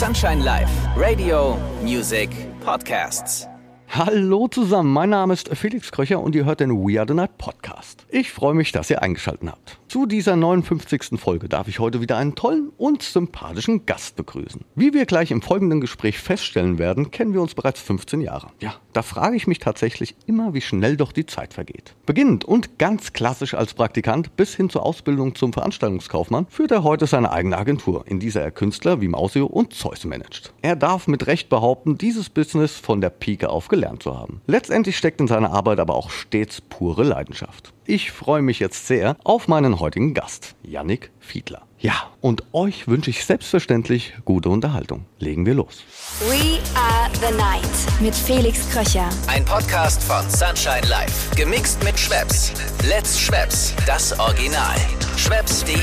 Sunshine Live, Radio, Music, Podcasts. Hallo zusammen, mein Name ist Felix Kröcher und ihr hört den We Are the Night Podcast. Ich freue mich, dass ihr eingeschaltet habt. Zu dieser 59. Folge darf ich heute wieder einen tollen und sympathischen Gast begrüßen. Wie wir gleich im folgenden Gespräch feststellen werden, kennen wir uns bereits 15 Jahre. Ja, da frage ich mich tatsächlich immer, wie schnell doch die Zeit vergeht. Beginnend und ganz klassisch als Praktikant bis hin zur Ausbildung zum Veranstaltungskaufmann führt er heute seine eigene Agentur, in dieser er Künstler wie Mausio und Zeus managt. Er darf mit Recht behaupten, dieses Business von der Pike auf gelernt zu haben. Letztendlich steckt in seiner Arbeit aber auch stets pure Leidenschaft. Ich freue mich jetzt sehr auf meinen heutigen Gast, Yannick Fiedler. Ja, und euch wünsche ich selbstverständlich gute Unterhaltung. Legen wir los. We are the night mit Felix Kröcher. Ein Podcast von Sunshine Live. Gemixt mit Schwepps. Let's Schwepps. Das Original. Schwepps.de.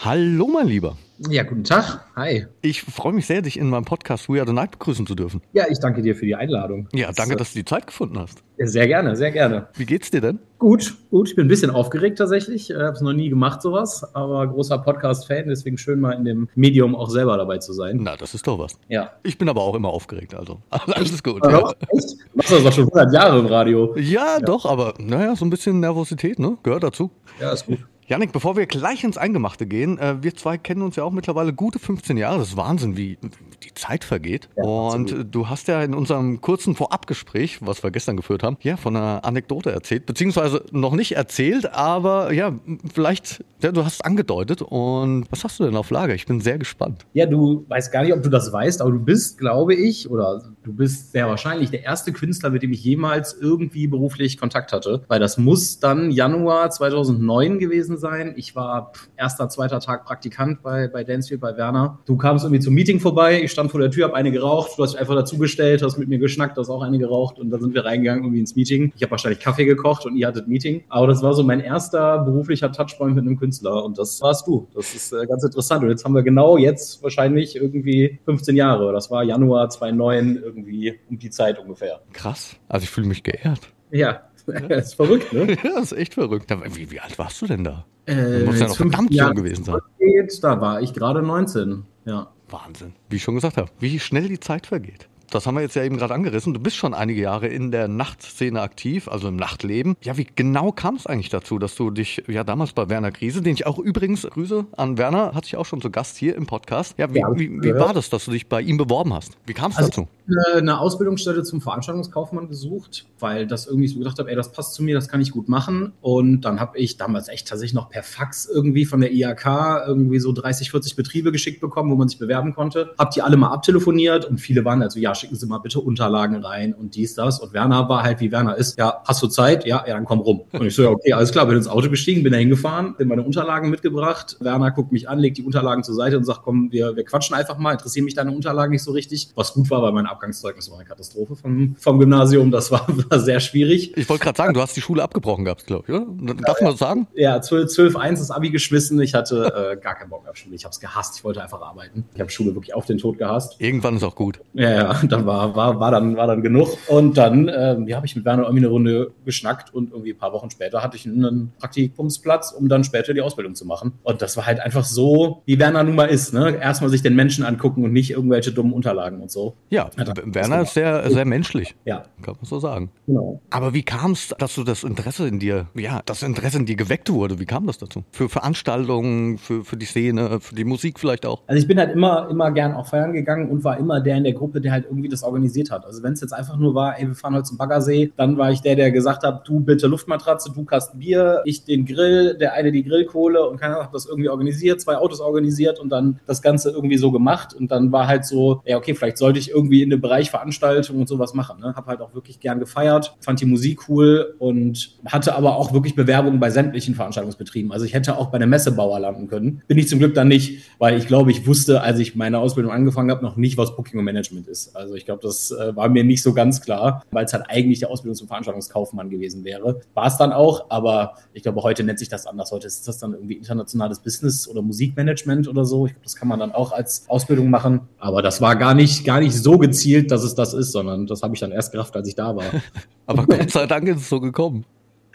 Hallo, mein Lieber. Ja, guten Tag. Hi. Ich freue mich sehr, dich in meinem Podcast We Are the Night begrüßen zu dürfen. Ja, ich danke dir für die Einladung. Ja, danke, Das, dass du die Zeit gefunden hast. äh, Sehr gerne, sehr gerne. Wie geht's dir denn? Gut, gut. Ich bin ein bisschen aufgeregt tatsächlich. Ich habe es noch nie gemacht, sowas. Aber großer Podcast-Fan, deswegen schön mal in dem Medium auch selber dabei zu sein. Na, das ist doch was. Ja. Ich bin aber auch immer aufgeregt, also alles gut. Aber Ja, echt? Du machst das doch schon 100 Jahre im Radio. ja doch, aber naja, so ein bisschen Nervosität, ne? Gehört dazu. Ja, ist gut. Janik, bevor wir gleich ins Eingemachte gehen, äh, wir zwei kennen uns ja auch mittlerweile gute 15 Jahre. Das ist Wahnsinn, wie die Zeit vergeht. Ja, und absolut. du hast ja in unserem kurzen Vorabgespräch, was wir gestern geführt haben, ja, von einer Anekdote erzählt, beziehungsweise noch nicht erzählt, aber ja, vielleicht, ja, du hast es angedeutet. Und was hast du denn auf Lager? Ich bin sehr gespannt. Ja, du weißt gar nicht, ob du das weißt, aber du bist, glaube ich, oder du bist sehr wahrscheinlich der erste Künstler, mit dem ich jemals irgendwie beruflich Kontakt hatte. Weil das muss dann Januar 2009 gewesen sein. Ich war erster, zweiter Tag Praktikant bei, bei Dancefield, bei Werner. Du kamst irgendwie zum Meeting vorbei, ich stand vor der Tür, habe eine geraucht, du hast dich einfach dazugestellt, hast mit mir geschnackt, hast auch eine geraucht und dann sind wir reingegangen irgendwie ins Meeting. Ich habe wahrscheinlich Kaffee gekocht und ihr hattet Meeting. Aber das war so mein erster beruflicher Touchpoint mit einem Künstler und das warst du. Das ist äh, ganz interessant. Und jetzt haben wir genau jetzt wahrscheinlich irgendwie 15 Jahre. Das war Januar 2009 irgendwie um die Zeit ungefähr. Krass. Also ich fühle mich geehrt. Ja, das ist verrückt, ne? Ja, das ist echt verrückt. Wie, wie alt warst du denn da? Äh, Du musst ja noch jetzt 15 verdammt jung gewesen sein. zurückgeht, Da war ich gerade 19. Ja. Wahnsinn. Wie ich schon gesagt habe, wie schnell die Zeit vergeht. Das haben wir jetzt ja eben gerade angerissen. Du bist schon einige Jahre in der Nachtszene aktiv, also im Nachtleben. Ja, wie genau kam es eigentlich dazu, dass du dich ja damals bei Werner Krise, den ich auch übrigens Grüße an Werner, hatte ich auch schon zu Gast hier im Podcast. Ja, wie, Ja, wie, wie war das, dass du dich bei ihm beworben hast? Wie kam es Also- dazu? Eine- eine Ausbildungsstelle zum Veranstaltungskaufmann gesucht, weil das irgendwie so gedacht habe, ey, das passt zu mir, das kann ich gut machen. Und dann habe ich damals echt tatsächlich noch per Fax irgendwie von der IHK irgendwie so 30, 40 Betriebe geschickt bekommen, wo man sich bewerben konnte. Hab die alle mal abtelefoniert und viele waren also, ja, schicken Sie mal bitte Unterlagen rein und dies, das. Und Werner war halt, wie Werner ist, ja, hast du Zeit? Ja, ja, dann komm rum. Und ich so, ja, okay, alles klar, bin ins Auto gestiegen, bin da hingefahren, bin meine Unterlagen mitgebracht. Werner guckt mich an, legt die Unterlagen zur Seite und sagt, komm, wir, wir quatschen einfach mal, interessieren mich deine Unterlagen nicht so richtig. Was gut war, weil mein Abgangszeugnis war eine Katastrophe vom, vom Gymnasium. Das war, war sehr schwierig. Ich wollte gerade sagen, du hast die Schule abgebrochen gehabt, glaube ich, oder? Darf man das sagen? Ja, 12, 12 1 das Abi geschmissen. Ich hatte äh, gar keinen Bock auf Schule. Ich habe es gehasst. Ich wollte einfach arbeiten. Ich habe Schule wirklich auf den Tod gehasst. Irgendwann ist auch gut. Ja, ja, dann war, war, war, dann, war dann genug. Und dann ähm, ja, habe ich mit Werner irgendwie eine Runde geschnackt und irgendwie ein paar Wochen später hatte ich einen Praktikumsplatz, um dann später die Ausbildung zu machen. Und das war halt einfach so, wie Werner nun mal ist. Ne? Erstmal sich den Menschen angucken und nicht irgendwelche dummen Unterlagen und so. Ja, er- Werner ist sehr, sehr menschlich, Ja, kann man so sagen. genau. Aber wie kam es, dass du das Interesse in dir, ja, das Interesse in dir geweckt wurde? Wie kam das dazu? Für Veranstaltungen, für, für die Szene, für die Musik vielleicht auch? Also ich bin halt immer, immer gern auch feiern gegangen und war immer der in der Gruppe, der halt irgendwie das organisiert hat. Also wenn es jetzt einfach nur war, ey, wir fahren heute zum Baggersee, dann war ich der, der gesagt hat, du bitte Luftmatratze, du Kasten Bier, ich den Grill, der eine die Grillkohle und keiner hat das irgendwie organisiert, zwei Autos organisiert und dann das Ganze irgendwie so gemacht und dann war halt so, ja okay, vielleicht sollte ich irgendwie in dem Bereich Veranstaltung und sowas machen. Ne? Hab halt auch wirklich gern gefeiert, fand die Musik cool und hatte aber auch wirklich Bewerbungen bei sämtlichen Veranstaltungsbetrieben. Also ich hätte auch bei einem Messebauer landen können. Bin ich zum Glück dann nicht, weil ich glaube, ich wusste, als ich meine Ausbildung angefangen habe, noch nicht, was Booking und Management ist. Also ich glaube, das äh, war mir nicht so ganz klar, weil es halt eigentlich der Ausbildung zum Veranstaltungskaufmann gewesen wäre. War es dann auch, aber ich glaube, heute nennt sich das anders. Heute ist das dann irgendwie internationales Business oder Musikmanagement oder so. Ich glaube, das kann man dann auch als Ausbildung machen. Aber das war gar nicht, gar nicht so gezielt, dass es das ist, sondern das habe ich dann erst gerafft, als ich da war. Aber Gott sei Dank ist es so gekommen.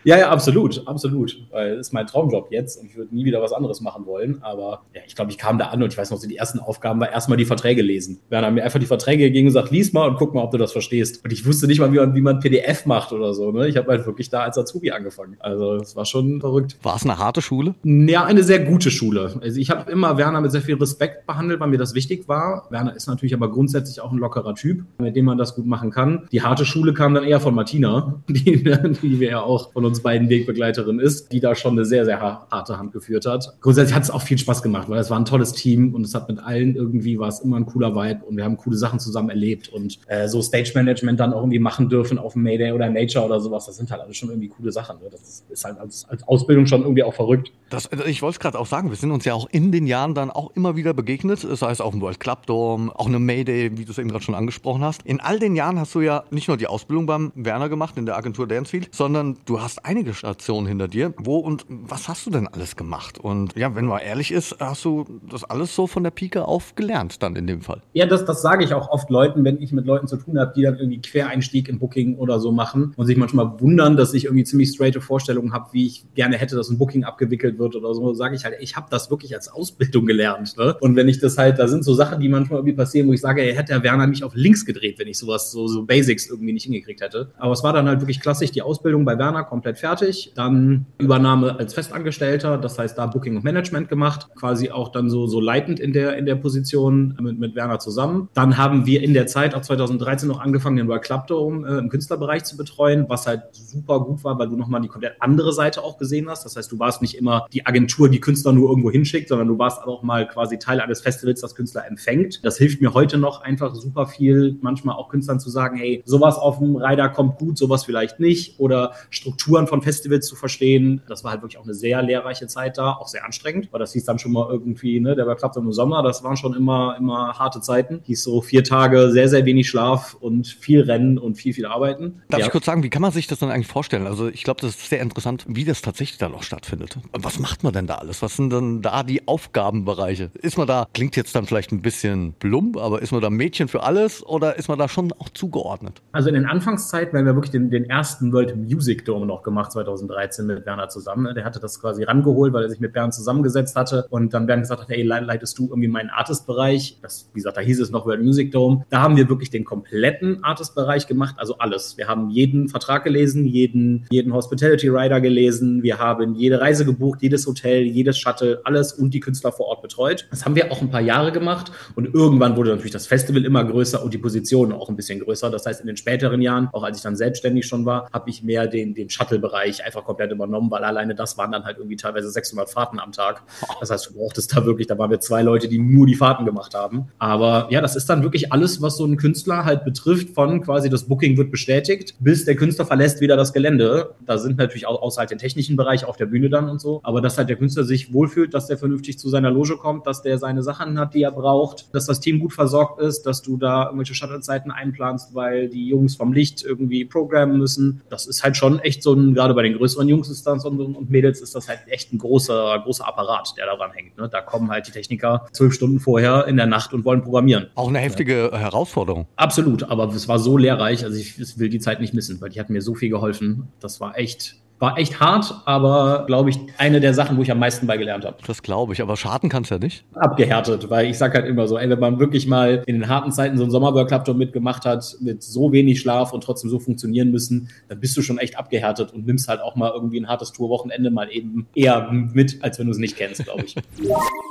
Ja, ja, absolut, absolut. Weil das ist mein Traumjob jetzt und ich würde nie wieder was anderes machen wollen. Aber ja, ich glaube, ich kam da an und ich weiß noch, so die ersten Aufgaben war erstmal die Verträge lesen. Werner hat mir einfach die Verträge gegeben und gesagt, lies mal und guck mal, ob du das verstehst. Und ich wusste nicht mal, wie man, wie man PDF macht oder so. Ne? Ich habe halt wirklich da als Azubi angefangen. Also es war schon verrückt. War es eine harte Schule? Ja, eine sehr gute Schule. Also ich habe immer Werner mit sehr viel Respekt behandelt, weil mir das wichtig war. Werner ist natürlich aber grundsätzlich auch ein lockerer Typ, mit dem man das gut machen kann. Die harte Schule kam dann eher von Martina, die, die wir ja auch von uns beiden Wegbegleiterin ist, die da schon eine sehr, sehr harte Hand geführt hat. Grundsätzlich hat es auch viel Spaß gemacht, weil es war ein tolles Team und es hat mit allen irgendwie war es immer ein cooler Vibe und wir haben coole Sachen zusammen erlebt und äh, so Stage Management dann auch irgendwie machen dürfen auf dem Mayday oder Nature oder sowas, das sind halt alles schon irgendwie coole Sachen. Ne? Das ist halt als, als Ausbildung schon irgendwie auch verrückt. Das, ich wollte es gerade auch sagen, wir sind uns ja auch in den Jahren dann auch immer wieder begegnet, sei es auf dem World Club Dome, auch eine Mayday, wie du es eben gerade schon angesprochen hast. In all den Jahren hast du ja nicht nur die Ausbildung beim Werner gemacht in der Agentur Dancefield, sondern du hast einige Stationen hinter dir. Wo und was hast du denn alles gemacht? Und ja, wenn man ehrlich ist, hast du das alles so von der Pike auf gelernt dann in dem Fall? Ja, das, das sage ich auch oft Leuten, wenn ich mit Leuten zu tun habe, die dann irgendwie Quereinstieg im Booking oder so machen und sich manchmal wundern, dass ich irgendwie ziemlich straighte Vorstellungen habe, wie ich gerne hätte, dass ein Booking abgewickelt wird oder so, sage ich halt, ich habe das wirklich als Ausbildung gelernt. Ne? Und wenn ich das halt, da sind so Sachen, die manchmal irgendwie passieren, wo ich sage, ey, hätte der Werner mich auf links gedreht, wenn ich sowas, so, so Basics irgendwie nicht hingekriegt hätte. Aber es war dann halt wirklich klassisch, die Ausbildung bei Werner komplett fertig. Dann Übernahme als Festangestellter, das heißt da Booking und Management gemacht, quasi auch dann so, so leitend in der, in der Position mit, mit Werner zusammen. Dann haben wir in der Zeit, auch 2013, noch angefangen, den World Club Dome äh, im Künstlerbereich zu betreuen, was halt super gut war, weil du nochmal die komplett andere Seite auch gesehen hast. Das heißt, du warst nicht immer die Agentur, die Künstler nur irgendwo hinschickt, sondern du warst auch mal quasi Teil eines Festivals, das Künstler empfängt. Das hilft mir heute noch einfach super viel, manchmal auch Künstlern zu sagen, hey, sowas auf dem Rider kommt gut, sowas vielleicht nicht oder Strukturen von Festivals zu verstehen. Das war halt wirklich auch eine sehr lehrreiche Zeit da, auch sehr anstrengend, weil das hieß dann schon mal irgendwie, ne, der war klappt im Sommer, das waren schon immer, immer harte Zeiten. Hieß so vier Tage, sehr, sehr wenig Schlaf und viel Rennen und viel, viel Arbeiten. Darf ja. ich kurz sagen, wie kann man sich das dann eigentlich vorstellen? Also ich glaube, das ist sehr interessant, wie das tatsächlich dann auch stattfindet. Was macht man denn da alles? Was sind denn da die Aufgabenbereiche? Ist man da, klingt jetzt dann vielleicht ein bisschen plump, aber ist man da Mädchen für alles oder ist man da schon auch zugeordnet? Also in den Anfangszeiten, wenn wir wirklich den, den ersten World Music Dome noch gemacht, 2013 mit Werner zusammen. Der hatte das quasi rangeholt, weil er sich mit Bernd zusammengesetzt hatte und dann Bernd gesagt hat, hey, leitest du irgendwie meinen Artist-Bereich? Das, wie gesagt, da hieß es noch World Music Dome. Da haben wir wirklich den kompletten Artist-Bereich gemacht, also alles. Wir haben jeden Vertrag gelesen, jeden, jeden Hospitality Rider gelesen, wir haben jede Reise gebucht, jedes Hotel, jedes Shuttle, alles und die Künstler vor Ort betreut. Das haben wir auch ein paar Jahre gemacht und irgendwann wurde natürlich das Festival immer größer und die Position auch ein bisschen größer. Das heißt, in den späteren Jahren, auch als ich dann selbstständig schon war, habe ich mehr den, den Shuttle-Bereich einfach komplett übernommen, weil alleine das waren dann halt irgendwie teilweise 600 Fahrten am Tag. Das heißt, du brauchtest da wirklich, da waren wir zwei Leute, die nur die Fahrten gemacht haben. Aber ja, das ist dann wirklich alles, was so ein Künstler halt betrifft, von quasi das Booking wird bestätigt, bis der Künstler verlässt wieder das Gelände. Da sind natürlich auch außerhalb den technischen Bereich auf der Bühne dann und so. Aber dass halt der Künstler sich wohlfühlt, dass der vernünftig zu seiner Loge kommt, dass der seine Sachen hat, die er braucht, dass das Team gut versorgt ist, dass du da irgendwelche Shuttle-Zeiten einplanst, weil die Jungs vom Licht irgendwie programmen müssen. Das ist halt schon echt so ein, gerade bei den größeren Jungs ist das und, und Mädels ist das halt echt ein großer, großer Apparat, der daran hängt. Ne? Da kommen halt die Techniker zwölf Stunden vorher in der Nacht und wollen programmieren. Auch eine heftige ja. Herausforderung. Absolut, aber es war so lehrreich, also ich, ich will die Zeit nicht missen, weil die hat mir so viel geholfen. Das war echt war echt hart, aber glaube ich, eine der Sachen, wo ich am meisten bei gelernt habe. Das glaube ich, aber schaden kann es ja nicht. Abgehärtet, weil ich sage halt immer so, ey, wenn man wirklich mal in den harten Zeiten so einen Sommerworld mitgemacht hat, mit so wenig Schlaf und trotzdem so funktionieren müssen, dann bist du schon echt abgehärtet und nimmst halt auch mal irgendwie ein hartes Tourwochenende mal eben eher mit, als wenn du es nicht kennst, glaube ich.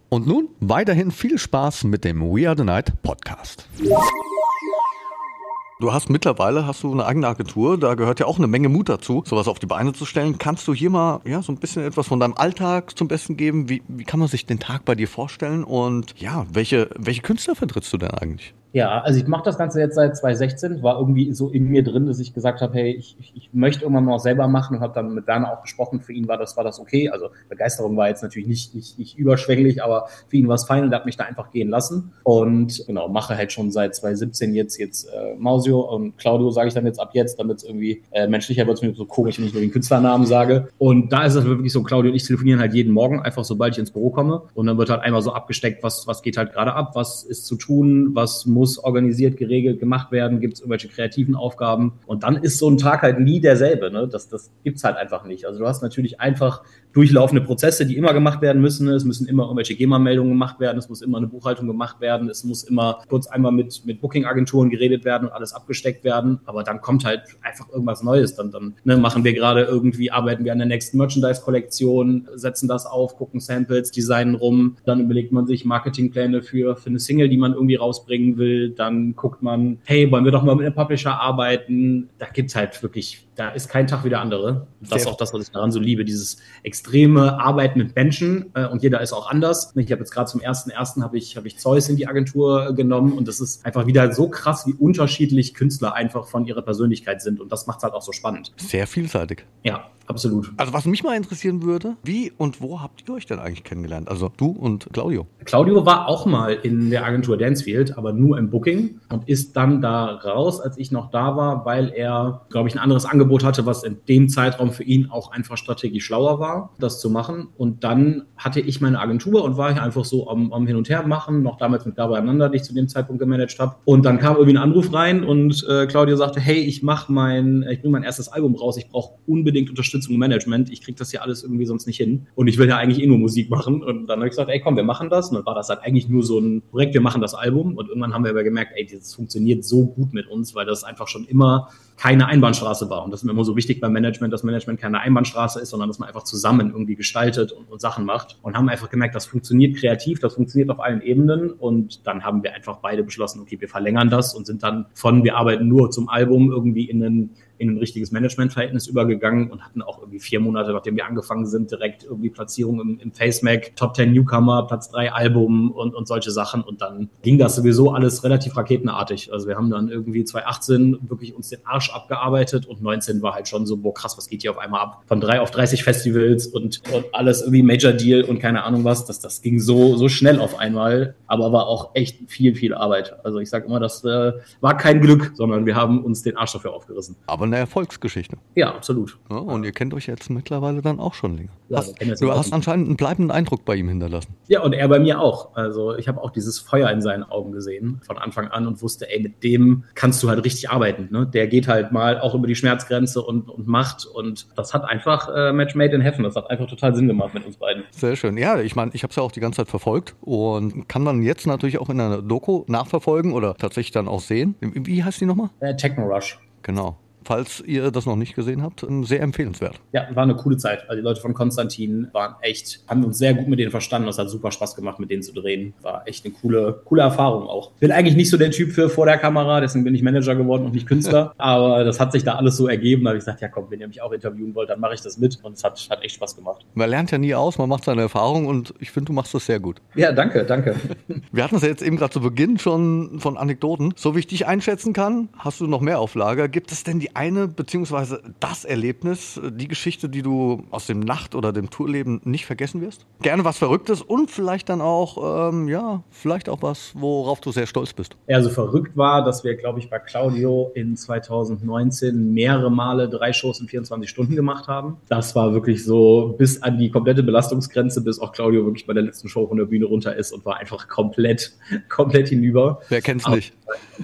Und nun weiterhin viel Spaß mit dem We Are the Night Podcast. Du hast mittlerweile hast du eine eigene Agentur, da gehört ja auch eine Menge Mut dazu, sowas auf die Beine zu stellen. Kannst du hier mal ja so ein bisschen etwas von deinem Alltag zum Besten geben? Wie, wie kann man sich den Tag bei dir vorstellen und ja, welche welche Künstler vertrittst du denn eigentlich? Ja, also ich mache das Ganze jetzt seit 2016, war irgendwie so in mir drin, dass ich gesagt habe, hey, ich, ich, möchte irgendwann mal auch selber machen und habe dann mit Werner auch gesprochen. Für ihn war das, war das okay. Also Begeisterung war jetzt natürlich nicht, nicht, nicht überschwänglich, aber für ihn war es fein und er hat mich da einfach gehen lassen. Und genau, mache halt schon seit 2017 jetzt, jetzt äh, Mausio und Claudio sage ich dann jetzt ab jetzt, damit es irgendwie äh, menschlicher wird, mir so komisch, wenn ich nur den Künstlernamen sage. Und da ist es wirklich so, Claudio und ich telefonieren halt jeden Morgen, einfach sobald ich ins Büro komme. Und dann wird halt einmal so abgesteckt, was, was geht halt gerade ab, was ist zu tun, was muss organisiert, geregelt, gemacht werden, gibt es irgendwelche kreativen Aufgaben. Und dann ist so ein Tag halt nie derselbe. Ne? Das, das gibt's halt einfach nicht. Also du hast natürlich einfach durchlaufende Prozesse, die immer gemacht werden müssen. Es müssen immer irgendwelche GEMA-Meldungen gemacht werden, es muss immer eine Buchhaltung gemacht werden, es muss immer kurz einmal mit, mit Booking-Agenturen geredet werden und alles abgesteckt werden. Aber dann kommt halt einfach irgendwas Neues. Dann, dann ne, machen wir gerade irgendwie, arbeiten wir an der nächsten Merchandise-Kollektion, setzen das auf, gucken Samples, designen rum. Dann überlegt man sich Marketingpläne für, für eine Single, die man irgendwie rausbringen will. Dann guckt man, hey, wollen wir doch mal mit einem Publisher arbeiten? Da gibt's halt wirklich da ist kein Tag wie der andere. Das ist auch das, was ich daran so liebe, dieses extreme Arbeiten mit Menschen äh, und jeder ist auch anders. Ich habe jetzt gerade zum ersten ersten habe ich habe ich Zeus in die Agentur genommen und das ist einfach wieder so krass, wie unterschiedlich Künstler einfach von ihrer Persönlichkeit sind und das macht es halt auch so spannend. Sehr vielseitig. Ja, absolut. Also was mich mal interessieren würde, wie und wo habt ihr euch denn eigentlich kennengelernt? Also du und Claudio. Claudio war auch mal in der Agentur Dancefield, aber nur im Booking und ist dann da raus, als ich noch da war, weil er, glaube ich, ein anderes Angebot hatte, was in dem Zeitraum für ihn auch einfach strategisch schlauer war, das zu machen. Und dann hatte ich meine Agentur und war hier einfach so am, am Hin und Her machen, noch damals mit Dabei einander, die ich zu dem Zeitpunkt gemanagt habe. Und dann kam irgendwie ein Anruf rein und äh, Claudio sagte, hey, ich mache mein, ich bringe mein erstes Album raus, ich brauche unbedingt Unterstützung im Management, ich kriege das hier alles irgendwie sonst nicht hin. Und ich will ja eigentlich eh nur Musik machen. Und dann habe ich gesagt, ey komm, wir machen das. Und dann war das halt eigentlich nur so ein Projekt, wir machen das Album. Und irgendwann haben wir aber gemerkt, ey, das funktioniert so gut mit uns, weil das einfach schon immer keine Einbahnstraße war. Und das ist mir immer so wichtig beim Management, dass Management keine Einbahnstraße ist, sondern dass man einfach zusammen irgendwie gestaltet und, und, Sachen macht. Und haben einfach gemerkt, das funktioniert kreativ, das funktioniert auf allen Ebenen. Und dann haben wir einfach beide beschlossen, okay, wir verlängern das und sind dann von, wir arbeiten nur zum Album irgendwie in einen in ein richtiges Managementverhältnis übergegangen und hatten auch irgendwie vier Monate, nachdem wir angefangen sind, direkt irgendwie Platzierung im, im FaceMac, Top 10 Newcomer, Platz 3 Album und, und solche Sachen. Und dann ging das sowieso alles relativ raketenartig. Also wir haben dann irgendwie 2018 wirklich uns den Arsch abgearbeitet und 19 war halt schon so, boah krass, was geht hier auf einmal ab? Von drei auf 30 Festivals und, und alles irgendwie Major Deal und keine Ahnung was. Das, das ging so, so schnell auf einmal, aber war auch echt viel, viel Arbeit. Also ich sage immer, das äh, war kein Glück, sondern wir haben uns den Arsch dafür aufgerissen. Aber eine Erfolgsgeschichte. Ja, absolut. Ja, und ihr kennt euch jetzt mittlerweile dann auch schon länger. Ja, hast, du hast anscheinend einen bleibenden Eindruck bei ihm hinterlassen. Ja, und er bei mir auch. Also ich habe auch dieses Feuer in seinen Augen gesehen von Anfang an und wusste, ey, mit dem kannst du halt richtig arbeiten. Ne? Der geht halt mal auch über die Schmerzgrenze und, und macht. Und das hat einfach äh, Match made in heaven. Das hat einfach total Sinn gemacht mit uns beiden. Sehr schön. Ja, ich meine, ich habe es ja auch die ganze Zeit verfolgt und kann dann jetzt natürlich auch in einer Doku nachverfolgen oder tatsächlich dann auch sehen. Wie wie heißt die nochmal? Äh, Techno Rush. Genau. Falls ihr das noch nicht gesehen habt, ähm, sehr empfehlenswert. Ja, war eine coole Zeit. Also die Leute von Konstantin waren echt, haben uns sehr gut mit denen verstanden. Es hat super Spaß gemacht, mit denen zu drehen. War echt eine coole, coole Erfahrung auch. Bin eigentlich nicht so der Typ für vor der Kamera, deswegen bin ich Manager geworden und nicht Künstler. Aber das hat sich da alles so ergeben. Da habe ich gesagt, ja komm, wenn ihr mich auch interviewen wollt, dann mache ich das mit. Und es hat, hat echt Spaß gemacht. Man lernt ja nie aus, man macht seine Erfahrung und ich finde, du machst das sehr gut. Ja, danke, danke. Wir hatten es ja jetzt eben gerade zu Beginn schon von Anekdoten. So wie ich dich einschätzen kann, hast du noch mehr auf Lager. Gibt es denn die eine beziehungsweise das Erlebnis, die Geschichte, die du aus dem Nacht- oder dem Tourleben nicht vergessen wirst? Gerne was Verrücktes und vielleicht dann auch, ähm, ja, vielleicht auch was, worauf du sehr stolz bist. Ja, so verrückt war, dass wir, glaube ich, bei Claudio in 2019 mehrere Male drei Shows in 24 Stunden gemacht haben. Das war wirklich so bis an die komplette Belastungsgrenze, bis auch Claudio wirklich bei der letzten Show von der Bühne runter ist und war einfach komplett, komplett hinüber. Wer kennt's Aber nicht?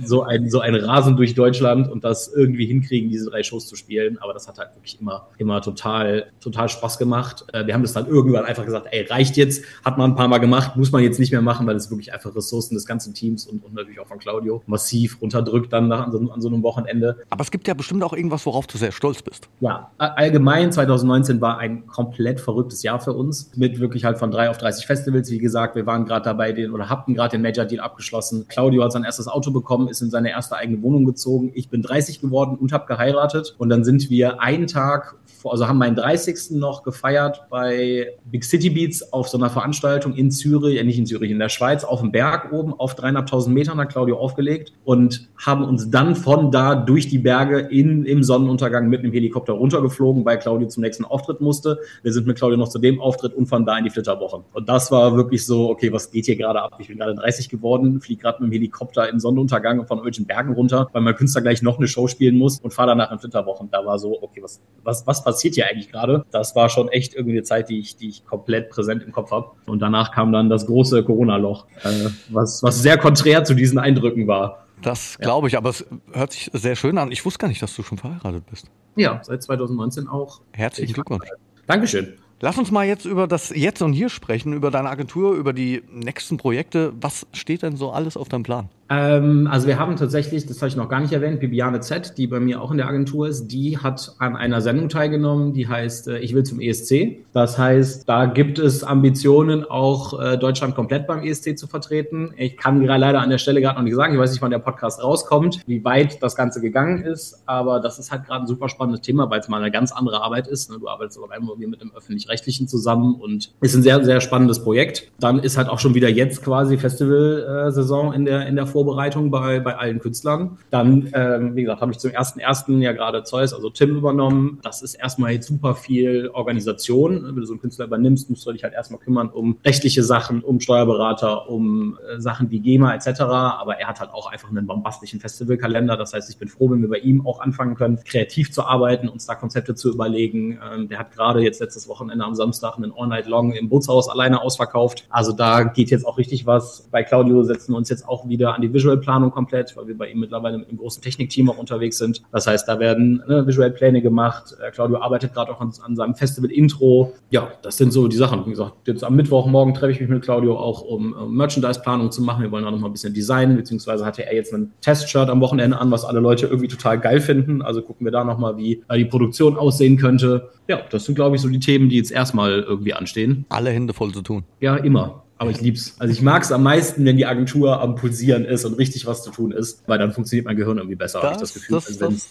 So ein, so ein Rasen durch Deutschland und das irgendwie hinkriegen, diese drei Shows zu spielen. Aber das hat halt wirklich immer, immer total, total Spaß gemacht. Äh, Wir haben das dann irgendwann einfach gesagt, ey, reicht jetzt, hat man ein paar Mal gemacht, muss man jetzt nicht mehr machen, weil es wirklich einfach Ressourcen des ganzen Teams und, und natürlich auch von Claudio massiv runterdrückt dann nach, an, so, an so einem Wochenende. Aber es gibt ja bestimmt auch irgendwas, worauf du sehr stolz bist. Ja, allgemein 2019 war ein komplett verrücktes Jahr für uns. Mit wirklich halt von drei auf 30 Festivals. Wie gesagt, wir waren gerade dabei, den oder hatten gerade den Major Deal abgeschlossen. Claudio hat sein erstes Auto bekommen, ist in seine erste eigene Wohnung gezogen. Ich bin 30 geworden und habe geheiratet und dann sind wir einen Tag also haben meinen 30. noch gefeiert bei Big City Beats auf so einer Veranstaltung in Zürich, äh nicht in Zürich, in der Schweiz, auf dem Berg oben auf dreieinhalbtausend Metern hat Claudio aufgelegt und haben uns dann von da durch die Berge in, im Sonnenuntergang mit einem Helikopter runtergeflogen, weil Claudio zum nächsten Auftritt musste. Wir sind mit Claudio noch zu dem Auftritt und von da in die Flitterwoche. Und das war wirklich so, okay, was geht hier gerade ab? Ich bin gerade 30 geworden, fliege gerade mit dem Helikopter im Sonnenuntergang von irgendwelchen Bergen runter, weil mein Künstler gleich noch eine Show spielen muss und fahre danach in Flitterwochen. Da war so, okay, was, was, was passiert hier eigentlich gerade? Das war schon echt irgendwie eine Zeit, die ich, die ich komplett präsent im Kopf habe. Und danach kam dann das große Corona-Loch, äh, was, was sehr konträr zu diesen Eindrücken war. Das glaube ich, aber es hört sich sehr schön an. Ich wusste gar nicht, dass du schon verheiratet bist. Ja, seit 2019 auch. Herzlichen Glückwunsch. Dankeschön. Lass uns mal jetzt über das Jetzt und Hier sprechen, über deine Agentur, über die nächsten Projekte. Was steht denn so alles auf deinem Plan? Ähm, also wir haben tatsächlich, das habe ich noch gar nicht erwähnt, Bibiane Z, die bei mir auch in der Agentur ist, die hat an einer Sendung teilgenommen, die heißt äh, Ich will zum ESC. Das heißt, da gibt es Ambitionen, auch äh, Deutschland komplett beim ESC zu vertreten. Ich kann leider an der Stelle gerade noch nicht sagen, ich weiß nicht, wann der Podcast rauskommt, wie weit das Ganze gegangen ist, aber das ist halt gerade ein super spannendes Thema, weil es mal eine ganz andere Arbeit ist. Ne? Du arbeitest aber einmal mit dem Öffentlich-Rechtlichen zusammen und ist ein sehr, sehr spannendes Projekt. Dann ist halt auch schon wieder jetzt quasi Festival-Saison in der, in der Vorbereitung bei, bei allen Künstlern. Dann, ähm, wie gesagt, habe ich zum ersten ersten ja gerade Zeus, also Tim übernommen. Das ist erstmal jetzt super viel Organisation. Wenn du so einen Künstler übernimmst, musst du dich halt erstmal kümmern um rechtliche Sachen, um Steuerberater, um äh, Sachen wie GEMA etc. Aber er hat halt auch einfach einen bombastischen Festivalkalender. Das heißt, ich bin froh, wenn wir bei ihm auch anfangen können, kreativ zu arbeiten, uns da Konzepte zu überlegen. Ähm, der hat gerade jetzt letztes Wochenende am Samstag einen All-Night-Long im Bootshaus alleine ausverkauft. Also da geht jetzt auch richtig was. Bei Claudio setzen wir uns jetzt auch wieder an die Visual-Planung komplett, weil wir bei ihm mittlerweile mit einem großen Technikteam auch unterwegs sind. Das heißt, da werden ne, Visual-Pläne gemacht. Äh, Claudio arbeitet gerade auch an, an seinem Festival-Intro. Ja, das sind so die Sachen. Wie gesagt, jetzt am Mittwochmorgen treffe ich mich mit Claudio auch, um, um Merchandise-Planung zu machen. Wir wollen da noch mal ein bisschen designen, beziehungsweise hatte er jetzt ein Test-Shirt am Wochenende an, was alle Leute irgendwie total geil finden. Also gucken wir da noch mal, wie die Produktion aussehen könnte. Ja, das sind, glaube ich, so die Themen, die jetzt erstmal irgendwie anstehen. Alle Hände voll zu tun. Ja, immer. Aber ich lieb's. Also ich mag es am meisten, wenn die Agentur am Pulsieren ist und richtig was zu tun ist, weil dann funktioniert mein Gehirn irgendwie besser, habe ich das Gefühl,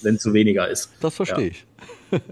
wenn es zu weniger ist. Das verstehe Ja. ich.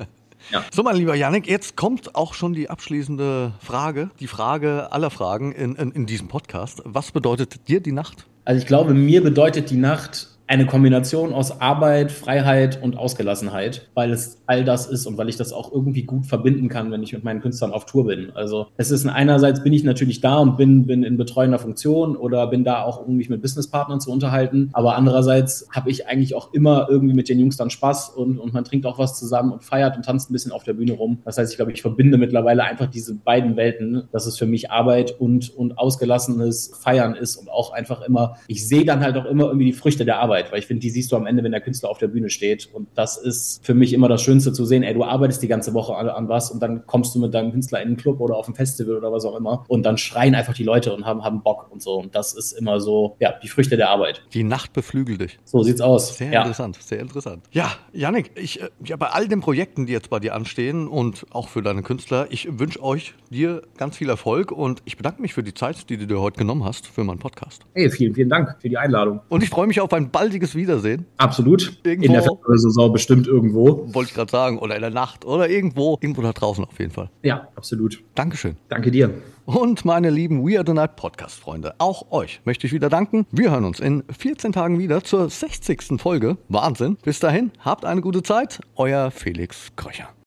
Ja. So, mein lieber Janik, jetzt kommt auch schon die abschließende Frage, die Frage aller Fragen in, in, in diesem Podcast. Was bedeutet dir die Nacht? Also ich glaube, mir bedeutet die Nacht eine Kombination aus Arbeit, Freiheit und Ausgelassenheit, weil es all das ist und weil ich das auch irgendwie gut verbinden kann, wenn ich mit meinen Künstlern auf Tour bin. Also es ist einerseits bin ich natürlich da und bin, bin in betreuender Funktion oder bin da auch, um mich mit Businesspartnern zu unterhalten, aber andererseits habe ich eigentlich auch immer irgendwie mit den Jungs dann Spaß und, und man trinkt auch was zusammen und feiert und tanzt ein bisschen auf der Bühne rum. Das heißt, ich glaube, ich verbinde mittlerweile einfach diese beiden Welten, dass es für mich Arbeit und, und ausgelassenes Feiern ist und auch einfach immer, ich sehe dann halt auch immer irgendwie die Früchte der Arbeit. Arbeit, weil ich finde, die siehst du am Ende, wenn der Künstler auf der Bühne steht. Und das ist für mich immer das Schönste zu sehen, ey, du arbeitest die ganze Woche an, an was und dann kommst du mit deinem Künstler in einen Club oder auf ein Festival oder was auch immer und dann schreien einfach die Leute und haben, haben Bock und so. Und das ist immer so, ja, die Früchte der Arbeit. Die Nacht beflügelt dich. So sieht's aus. Sehr ja. interessant, sehr interessant. Ja, Janik, ich, äh, ja, bei all den Projekten, die jetzt bei dir anstehen und auch für deine Künstler, ich wünsche euch dir ganz viel Erfolg und ich bedanke mich für die Zeit, die du dir heute genommen hast für meinen Podcast. Hey, vielen, vielen Dank für die Einladung. Und ich freue mich auf ein baldiges Wiedersehen. Absolut. Irgendwo- In der Festivalsaison bestimmt irgendwo. Wollte ich gerade sagen. Oder in der Nacht oder irgendwo. Irgendwo da draußen auf jeden Fall. Ja, absolut. Dankeschön. Danke dir. Und meine lieben We Are The Night Podcast-Freunde, auch euch möchte ich wieder danken. Wir hören uns in 14 Tagen wieder zur 60. Folge. Wahnsinn. Bis dahin, habt eine gute Zeit. Euer Felix Kröcher.